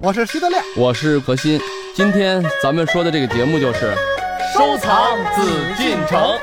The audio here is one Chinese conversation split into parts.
我是徐德亮，我是何鑫。今天咱们说的这个节目就是收藏紫禁城。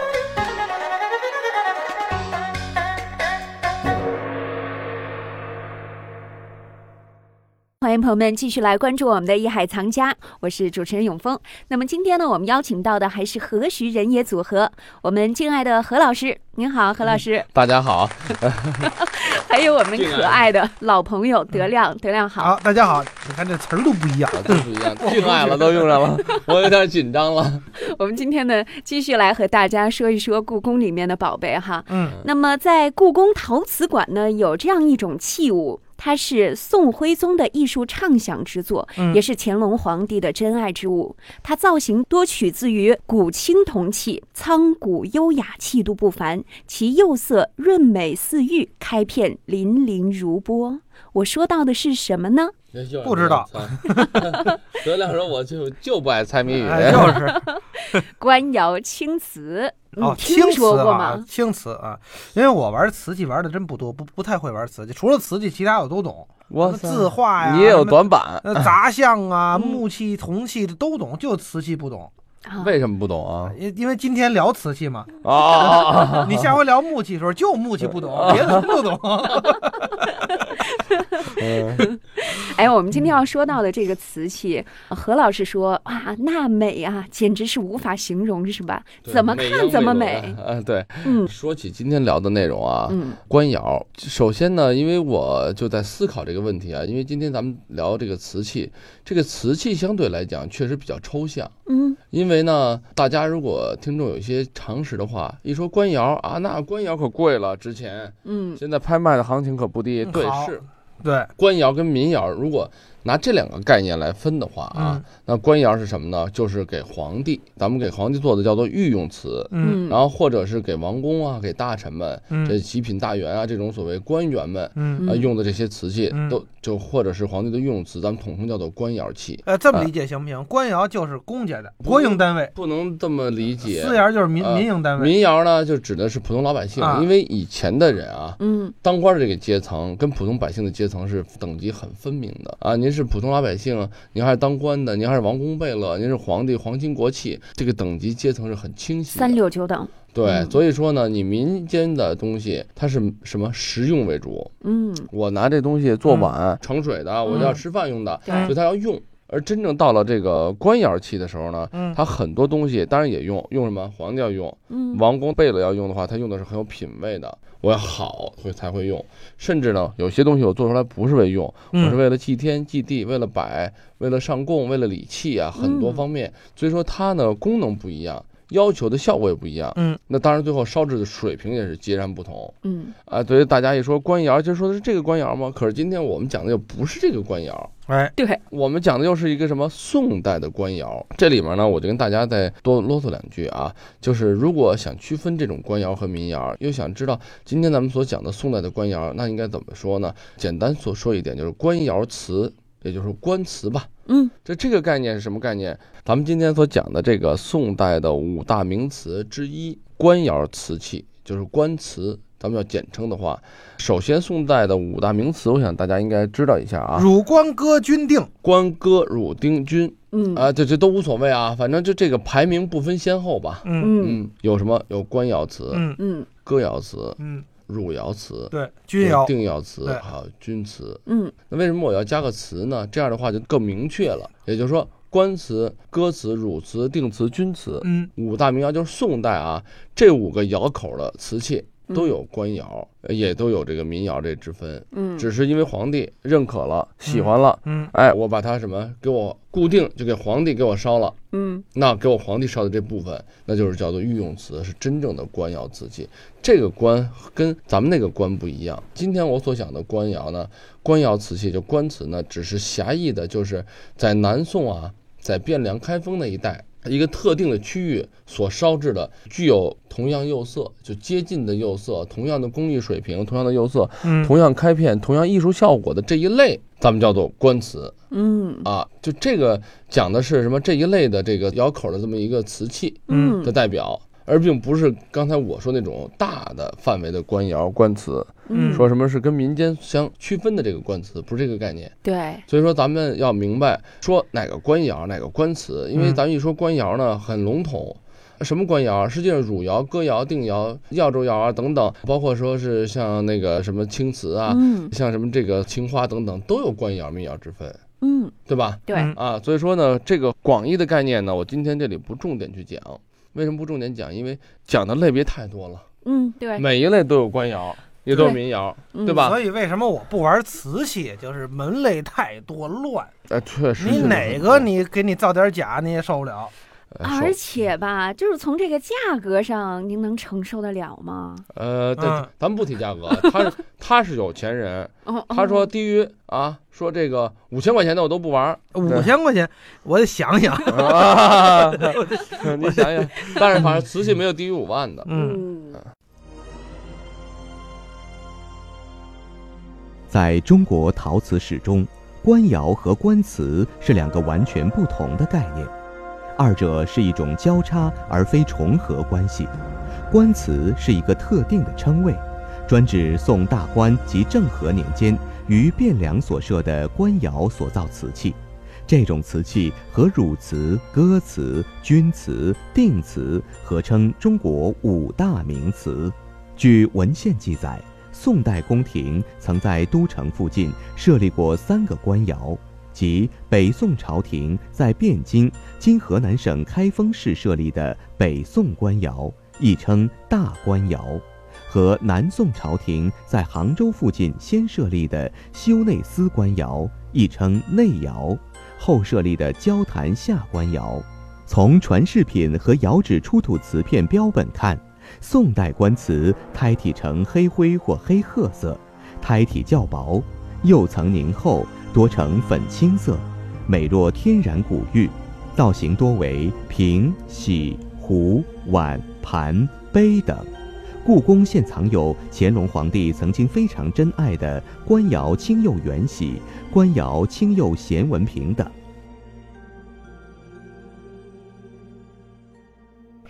欢迎朋友们继续来关注我们的《艺海藏家》，我是主持人永峰。那么今天呢，我们邀请到的还是何许人也组合，我们敬爱的何老师，您好，何老师。大家好。还有我们可爱的老朋友德亮，德亮好。好，大家好。你看这词儿都不一样，都不一样，敬爱了都用上了，我有点紧张了。我们今天呢，继续来和大家说一说故宫里面的宝贝哈。嗯。那么在故宫陶瓷馆呢，有这样一种器物。它是宋徽宗的艺术畅想之作，也是乾隆皇帝的珍爱之物。它造型多取自于古青铜器，苍古优雅，气度不凡。其釉色润美似玉，开片粼粼如波。我说到的是什么呢？不知道。德亮说：“我就就不爱猜谜语。”就是 官窑青瓷，哦，听说过吗？青瓷啊，因为我玩瓷器玩的真不多，不不太会玩瓷器。除了瓷器，其他我都懂。我字画呀，你也有短板。杂项啊，木器、铜器的都懂，就瓷器不懂。为什么不懂啊？因因为今天聊瓷器嘛。啊！你下回聊木器的时候，就木器不懂，别的不懂。哎，我们今天要说到的这个瓷器，何老师说啊，那美啊，简直是无法形容，是吧？怎么看怎么美。嗯，对。嗯，说起今天聊的内容啊，嗯，官窑。首先呢，因为我就在思考这个问题啊，因为今天咱们聊这个瓷器，这个瓷器相对来讲确实比较抽象。嗯，因为呢，大家如果听众有一些常识的话，一说官窑啊，那官窑可贵了，之前。嗯，现在拍卖的行情可不低。对，是。对，官窑跟民窑，如果拿这两个概念来分的话啊，那官窑是什么呢？就是给皇帝，咱们给皇帝做的叫做御用瓷，嗯，然后或者是给王公啊、给大臣们，这极品大员啊这种所谓官员们，嗯啊用的这些瓷器，都就或者是皇帝的御用瓷，咱们统称叫做官窑器。呃，这么理解行不行？官窑就是公家的国营单位，不能这么理解。私窑就是民民营单位。民窑呢，就指的是普通老百姓，因为以前的人啊，嗯，当官的这个阶层跟普通百姓的阶层是等级很分明的啊。您是普通老百姓。您还是当官的，您还是王公贝勒，您是皇帝，皇亲国戚，这个等级阶层是很清晰。三六九等。对，所以说呢，你民间的东西它是什么实用为主？嗯，我拿这东西做碗盛水的，我要吃饭用的，所以它要用。而真正到了这个官窑器的时候呢，它很多东西当然也用，用什么？皇帝要用，王公贝勒要用的话，他用的是很有品位的。我要好，会才会用。甚至呢，有些东西我做出来不是为用，我是为了祭天祭地，为了摆，为了上供，为了礼器啊，很多方面。所以说它呢功能不一样，要求的效果也不一样。嗯，那当然最后烧制的水平也是截然不同。嗯，啊，所以大家一说官窑，就说的是这个官窑吗？可是今天我们讲的又不是这个官窑。哎，对，我们讲的又是一个什么宋代的官窑？这里面呢，我就跟大家再多啰嗦两句啊，就是如果想区分这种官窑和民窑，又想知道今天咱们所讲的宋代的官窑，那应该怎么说呢？简单所说一点，就是官窑瓷，也就是官瓷吧。嗯，这这个概念是什么概念？咱们今天所讲的这个宋代的五大名瓷之一，官窑瓷器，就是官瓷。咱们要简称的话，首先宋代的五大名瓷，我想大家应该知道一下啊。汝官哥钧定，官哥汝丁钧，嗯啊，这这都无所谓啊，反正就这个排名不分先后吧。嗯嗯，有什么？有官窑瓷，嗯嗯，哥窑瓷，嗯，汝窑瓷，对，钧窑，定窑瓷，还有钧瓷。嗯，那为什么我要加个瓷呢？这样的话就更明确了，也就是说。官瓷、歌瓷、汝瓷、定瓷、钧瓷，嗯，五大名窑就是宋代啊，这五个窑口的瓷器都有官窑，也都有这个民窑这之分，嗯，只是因为皇帝认可了、喜欢了，嗯，哎，我把它什么给我固定，就给皇帝给我烧了，嗯，那给我皇帝烧的这部分，那就是叫做御用瓷，是真正的官窑瓷器。这个官跟咱们那个官不一样。今天我所讲的官窑呢，官窑瓷器就官瓷呢，只是狭义的，就是在南宋啊。在汴梁、开封那一带一个特定的区域所烧制的，具有同样釉色、就接近的釉色、同样的工艺水平、同样的釉色、同样开片、同样艺术效果的这一类，咱们叫做官瓷。嗯啊，就这个讲的是什么？这一类的这个窑口的这么一个瓷器，嗯的代表。而并不是刚才我说那种大的范围的官窑官瓷。嗯说什么是跟民间相区分的这个官瓷，不是这个概念。对，所以说咱们要明白说哪个官窑，哪个官瓷，因为嗯咱一说官窑呢很笼统。什么官窑？实际上汝窑、哥窑、定窑、耀州窑啊等等，包括说是像那个什么青瓷啊，嗯像什么这个青花等等，都有官窑、民窑之分，嗯，对吧？对，嗯啊，所以说呢，这个广义的概念呢，我今天这里不重点去讲。为什么不重点讲？因为讲的类别太多了，嗯对，每一类都有官窑，也都有民窑，嗯对吧？所以为什么我不玩瓷器？就是门类太多乱，哎，确实你哪个你给你造点假你也受不了。哎而且吧，就是从这个价格上，您能承受得了吗？呃，对，嗯咱们不提价格，他是他是有钱人，哦，他说哦低于啊，说这个五千块钱的我都不玩儿五千块钱，我得想想。啊，你想想，但是反正瓷器没有低于五万的，嗯，嗯在中国陶瓷史中，官窑和官瓷是两个完全不同的概念，二者是一种交叉而非重合关系。官瓷是一个特定的称谓，专指宋大观及政和年间于汴梁所设的官窑所造瓷器。这种瓷器和汝瓷、歌瓷、钧瓷、定瓷合称中国五大名瓷。据文献记载，宋代宫廷曾在都城附近设立过三个官窑，即北宋朝廷在汴京（今河南省开封市）设立的北宋官窑，亦称大官窑，和南宋朝廷在杭州附近先设立的修内司官窑，亦称内窑，后设立的交坛下官窑。从传世品和窑址出土瓷片标本看，宋代官瓷胎体呈黑灰或黑褐色，胎体较薄，釉层凝厚，多呈粉青色，美若天然古玉，造型多为瓶、洗、壶、碗、盘、杯等。故宫现藏有乾隆皇帝曾经非常珍爱的官窑青釉圆玺、官窑青釉贤文瓶等。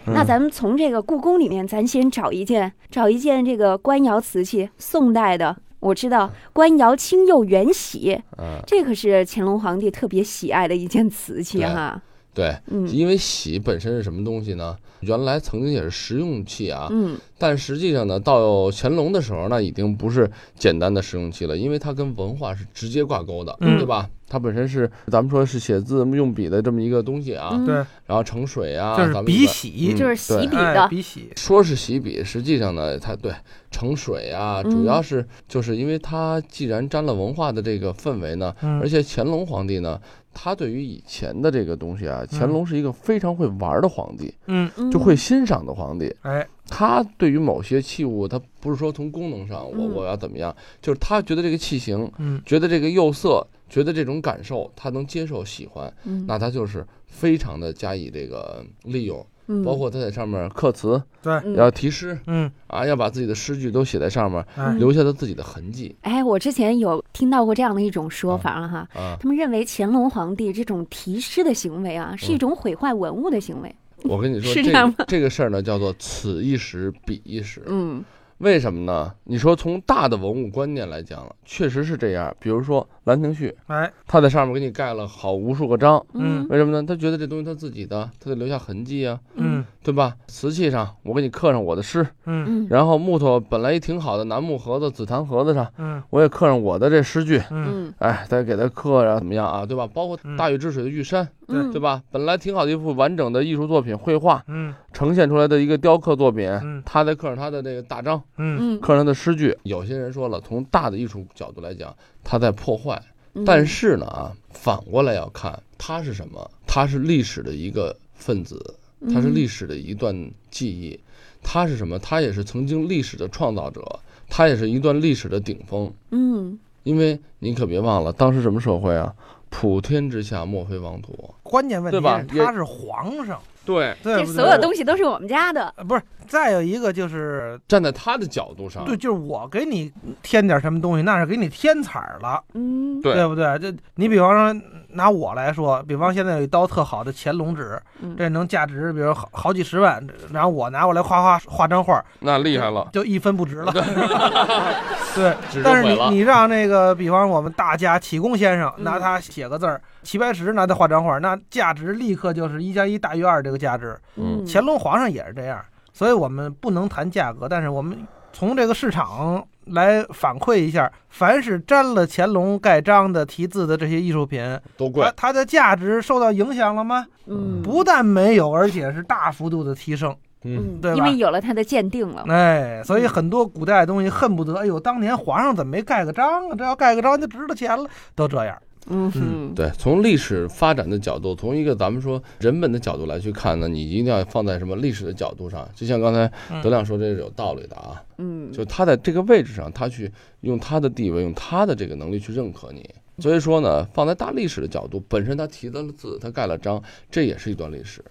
那咱们从这个故宫里面，咱先找一件，找一件这个官窑瓷器，宋代的。我知道官窑青釉元洗，嗯，这可是乾隆皇帝特别喜爱的一件瓷器哈。对，嗯因为玺本身是什么东西呢？原来曾经也是实用器啊，嗯但实际上呢，到乾隆的时候呢，已经不是简单的实用器了，因为它跟文化是直接挂钩的，嗯对吧？它本身是咱们说是写字用笔的这么一个东西啊，嗯对，然后盛水啊，就是笔洗嗯就是洗对笔哎的笔洗。说是洗笔，实际上呢，它对盛水啊，嗯主要是就是因为它既然沾了文化的这个氛围呢，嗯而且乾隆皇帝呢，他对于以前的这个东西啊，乾嗯隆是一个非常会玩的皇帝，嗯，嗯就会欣赏的皇帝。哎，他对于某些器物，他不是说从功能上我嗯。我要怎么样，就是他觉得这个器型，嗯。觉得这个釉色，觉得这种感受，他能接受喜欢，嗯。那他就是非常的加以这个利用，嗯。包括他在上面刻词，对，嗯。要题诗嗯，啊，要把自己的诗句都写在上面，哎，留下他自己的痕迹。哎，我之前有听到过这样的一种说法了哈，啊。他们认为乾隆皇帝这种题诗的行为啊，是一种毁坏文物的行为。我跟你说，这是这样个这个事儿呢，叫做此一时彼一时。嗯为什么呢？你说从大的文物观念来讲，确实是这样。比如说《兰亭序》，哎，他在上面给你盖了好无数个章，嗯为什么呢？他觉得这东西他自己的，他得留下痕迹啊，嗯对吧？瓷器上我给你刻上我的诗，嗯。嗯。然后木头本来一挺好的楠木盒子、紫檀盒子上，嗯。我也刻上我的这诗句，嗯。嗯。哎，再给它刻上怎么样啊？对吧？包括嗯大禹治水的玉山，嗯，对吧？本来挺好的一幅完整的艺术作品绘画，嗯。呈现出来的一个雕刻作品，嗯。他再刻上他的那个大章，嗯。嗯，刻上他的诗句。有些人说了，从大的艺术角度来讲，他在破坏。嗯。但是呢啊，反过来要看它是什么，它是历史的一个分子，它是历史的一段记忆，它是什么？它也是曾经历史的创造者，它也是一段历史的顶峰。嗯因为你可别忘了，当时什么社会啊？普天之下莫非王土。关键问题对吧也是他是皇上，对，这对这？所有东西都是我们家的。呃不是，再有一个就是，站在他的角度上，对，就是我给你添点什么东西，那是给你添彩儿了，嗯，对对不对？这你比方说拿我来说，比方现在有一刀特好的乾隆纸，嗯这能价值比如好好几十万，然后我拿过来画画画张画，那厉害了。就一分不值了。对但是你你让那个，比方我们大家启功先生嗯拿它写个字儿，齐白石拿它画张画，那价值立刻就是一加一大于二这个价值。嗯乾隆皇上也是这样，所以我们不能谈价格，但是我们从这个市场来反馈一下，凡是沾了乾隆盖章的题字的这些艺术品，都贵它，它的价值受到影响了吗？嗯，不但没有，而且是大幅度的提升。嗯，对吧因为有了它的鉴定了。哎，所以很多古代的东西恨不得，哎呦，当年皇上怎么没盖个章啊？这要盖个章就值了钱了，都这样。嗯哼，对，从历史发展的角度，从一个咱们说人本的角度来去看呢，你一定要放在什么历史的角度上。就像刚才德亮说，这是有道理的啊。嗯，就他在这个位置上，他去用他的地位，用他的这个能力去认可你。所以说呢，放在大历史的角度，本身他提了字，他盖了章，这也是一段历史。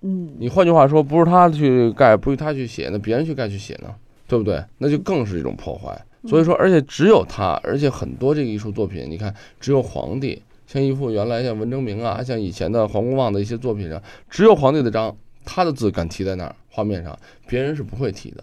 嗯，你换句话说，不是他去盖，不是他去写，那别人去盖去写呢，对不对？那就更是一种破坏。所以说，而且只有他，而且很多这个艺术作品，你看，只有皇帝，像一幅原来像文征明啊，像以前的黄公望的一些作品上，只有皇帝的章，他的字敢提在那儿画面上，别人是不会提的。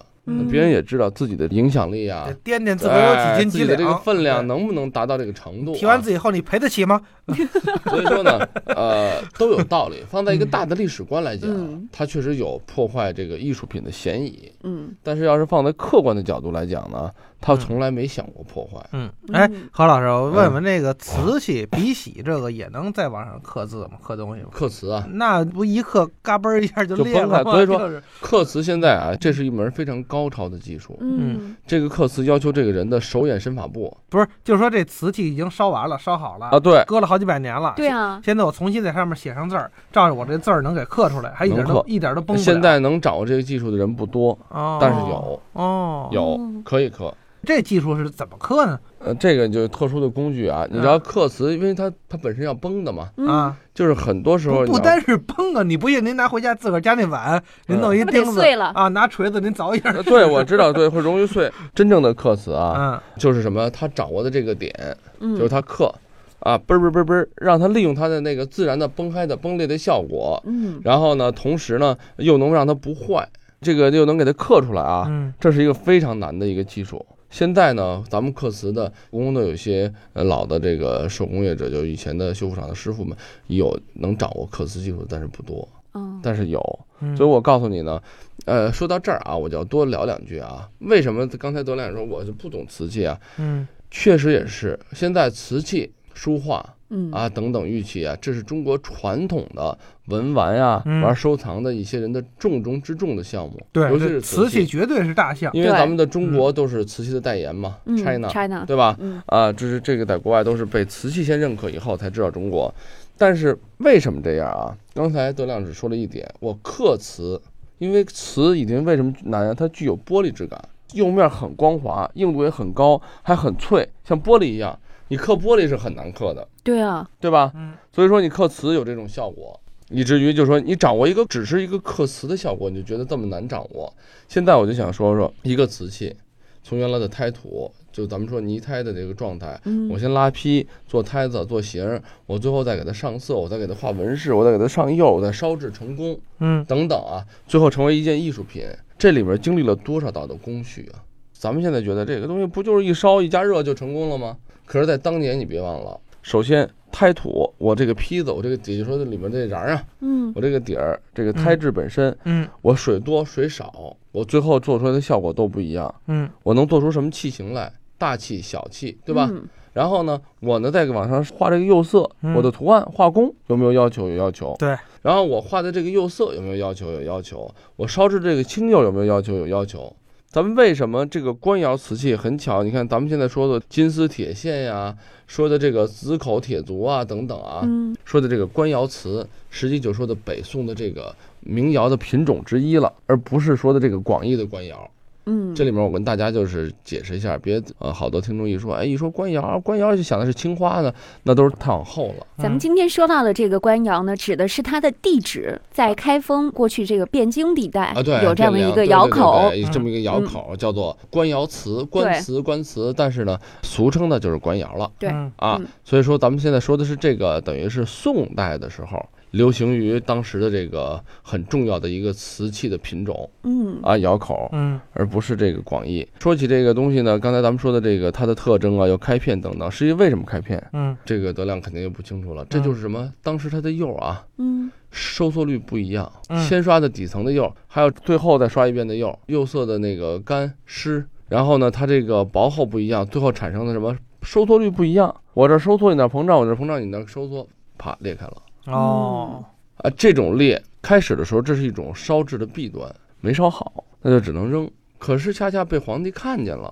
别人也知道自己的影响力啊这，掂掂自个儿有哎几斤几两，自己的这个分量能不能达到这个程度、啊？提完字以后，你赔得起吗？所以说呢，呃，都有道理。放在一个大的历史观来讲嗯，它确实有破坏这个艺术品的嫌疑。嗯但是要是放在客观的角度来讲呢，他从来没想过破坏。嗯，哎嗯，何老师，我问问那个瓷器、笔洗这个也能在网上刻字吗？刻东西吗？刻瓷啊，那不一刻嘎嘣一下就就崩裂了吗？所以说 刻瓷现在啊，这是一门非常高超的技术。嗯这个刻瓷要求这个人的手眼身法步不是，就是说这瓷器已经烧完了，烧好了啊，，对，搁了好几百年了。对啊，现在我重新在上面写上字儿，照着我这字儿能给刻出来，还一点都一点都崩。现在能掌握这个技术的人不多，哦，但是有哦，有哦可以刻。这技术是怎么刻呢？呃，这个就是特殊的工具啊，你知道刻瓷，因为它它本身要崩的嘛，嗯，啊，就是很多时候不不单是崩啊，你不信您拿回家自个儿家那碗，您弄一得钉子碎了啊，拿锤子您凿一下。呃对，我知道，对，会容易碎。真正的刻瓷啊，嗯就是什么？他掌握的这个点，嗯，就是他刻啊，嘣嘣嘣嘣，让它利用它的那个自然的崩开的崩裂的效果，嗯然后呢，同时呢又能让它不坏，这个又能给它刻出来啊，嗯这是一个非常难的一个技术。现在呢，咱们刻瓷的故宫的有些呃老的这个手工业者，就以前的修复厂的师傅们，有能掌握刻瓷技术，但是不多，嗯但是有。嗯，所以我告诉你呢，呃，说到这儿啊，我就要多聊两句啊。为什么刚才德亮说我是不懂瓷器啊？嗯确实也是，现在瓷器、书画嗯啊等等玉器啊，这是中国传统的文玩啊、嗯玩收藏的一些人的重中之重的项目。对，尤其是瓷器器，绝对是大项。因为咱们的中国都是瓷器的代言嘛、嗯 c h i n a China，对吧？嗯啊，这是这个在国外都是被瓷器先认可以后才知道中国。但是为什么这样啊？刚才德亮只说了一点，我刻瓷，因为瓷已经为什么难啊？它具有玻璃质感，釉面很光滑，硬度也很高，还很脆，像玻璃一样。你刻玻璃是很难刻的，对啊，对吧？嗯所以说你刻瓷有这种效果，以至于就说你掌握一个只是一个刻瓷的效果，你就觉得这么难掌握。现在我就想说说一个瓷器，从原来的胎土，就咱们说泥胎的这个状态，嗯我先拉坯做胎子做形儿，我最后再给它上色，我再给它画纹饰，我再给它上釉，我再烧制成功嗯等等啊，最后成为一件艺术品。这里边经历了多少道的工序啊？咱们现在觉得这个东西不就是一烧一加热就成功了吗？可是，在当年你别忘了，首先胎土，我这个坯子，我这个底下说的里面这瓤儿啊，嗯我这个底儿，这个胎质本身，嗯我水多水少，我最后做出来的效果都不一样。嗯我能做出什么器型来？大器、小器，对吧？嗯然后呢，我呢再往上画这个釉色，嗯我的图案画工有没有要求？有要求。对。然后我画的这个釉色有没有要求？有要求。我烧制这个青釉有没有要求？有要求。咱们为什么这个官窑瓷器很巧？你看咱们现在说的金丝铁线呀，说的这个紫口铁足啊等等啊，嗯说的这个官窑瓷，实际就说的北宋的这个民窑的品种之一了，而不是说的这个广义的官窑。嗯，这里面我跟大家就是解释一下，别呃好多听众一说，哎，一说官窑，官窑就想的是青花呢，那都是太往后了。咱们今天说到的这个官窑呢，指的是它的地址在开封过去这个汴京地带啊，对，有这么一个窑口，对对对这么一个窑口叫做官窑瓷，官瓷官瓷，但是呢，俗称的就是官窑了。对啊，所以说咱们现在说的是这个，等于是宋代的时候。流行于当时的这个很重要的一个瓷器的品种，嗯啊，窑口，嗯，而不是这个广义。说起这个东西呢，刚才咱们说的这个它的特征啊，要开片等等，实际为什么开片？嗯，这个德亮肯定就不清楚了。这就是什么？当时它的釉啊，嗯，收缩率不一样，嗯先刷的底层的釉，还有最后再刷一遍的釉，釉色的那个干湿，然后呢，它这个薄厚不一样，最后产生的什么收缩率不一样。我这收缩，你那膨胀，我这膨胀，你那收缩，啪裂开了。哦，啊，这种裂开始的时候，这是一种烧制的弊端，没烧好，那就只能扔。可是恰恰被皇帝看见了，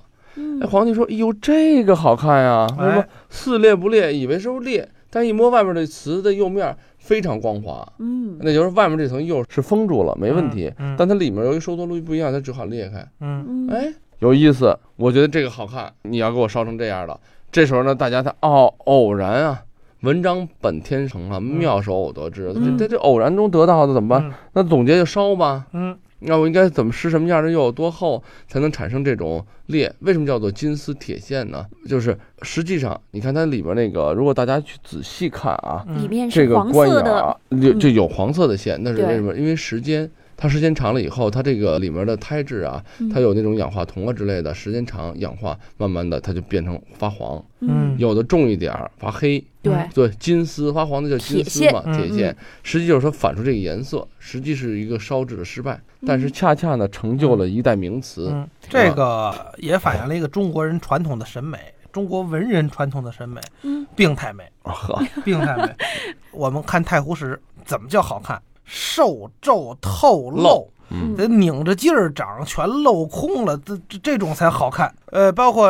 哎，皇帝说：“哎呦，这个好看呀！”他说：“似裂不裂，以为是不裂，但一摸外面这瓷的釉面非常光滑，嗯，那就是外面这层釉是封住了，没问题。嗯，但它里面由于收缩率不一样，它只好裂开。嗯，哎，有意思，我觉得这个好看，你要给我烧成这样的。这时候呢，大家才哦，偶然啊。”文章本天成啊，妙手偶得之。这这这偶然中得到的怎么办？那总结就烧吧。嗯，那我应该怎么施什么样的釉，多厚才能产生这种裂？为什么叫做金丝铁线呢？就是实际上，你看它里边那个，如果大家去仔细看啊，里面这个黄官窑色的，就就有黄色的线，那是为什么？因为时间。它时间长了以后，它这个里面的胎质啊，它有那种氧化铜啊之类的，时间长氧化，慢慢的它就变成发黄。嗯，有的重一点儿发黑。对对，金丝发黄的叫金丝嘛，铁线，实际就是说反出这个颜色，实际是一个烧制的失败，但是恰恰呢成就了一代名词。嗯，这个也反映了一个中国人传统的审美，中国文人传统的审美，嗯，病态美，呵，病态美。我们看太湖石怎么叫好看？瘦皱透露。嗯，得拧着劲儿长，全镂空了，这这这种才好看。呃，包括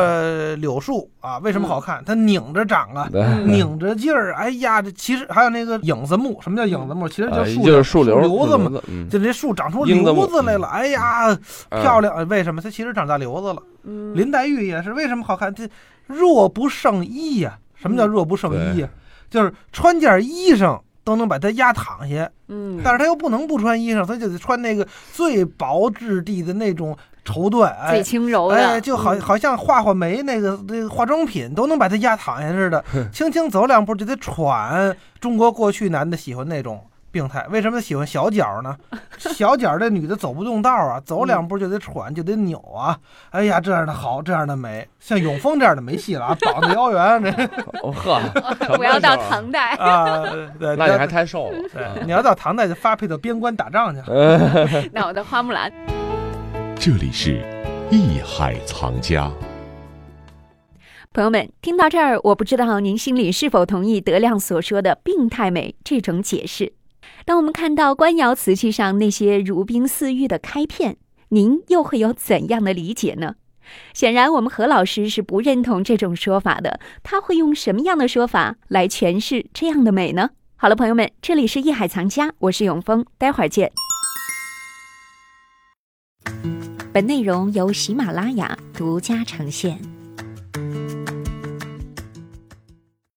柳树啊，为什么好看？它拧着长啊，拧着劲儿。哎呀，这其实还有那个影子木，什么叫影子木？其实叫树就是树瘤瘤子嘛，嗯就这树长出瘤子来了。哎呀，漂亮！为什么？它其实长大瘤子了。林黛玉也是，为什么好看？这若不胜衣呀？什么叫若不胜衣呀？就是穿件衣裳。都能把他压躺下，嗯，但是他又不能不穿衣裳，他就得穿那个最薄质地的那种绸缎，哎，最轻柔的，哎，就好好像画画眉那个那个化妆品都能把他压躺下似的，轻轻走两步就得喘。中国过去男的喜欢那种病态，为什么喜欢小脚呢？小脚这女的走不动道啊，走两步就得喘，就得扭啊。哎呀，这样的好，这样的美，像永丰这样的没戏了啊，膀子腰圆这。哦呵，我要到唐代啊，对，那你还太瘦了。对，你要到唐代就发配到边关打仗去了。那我的花木兰。这里是艺海藏家。朋友们，听到这儿，我不知道您心里是否同意德亮所说的“病态美”这种解释。当我们看到官窑瓷器上那些如冰似玉的开片，您又会有怎样的理解呢？显然，我们何老师是不认同这种说法的。他会用什么样的说法来诠释这样的美呢？好了，朋友们，这里是艺海藏家，我是永峰，待会儿见。本内容由喜马拉雅独家呈现。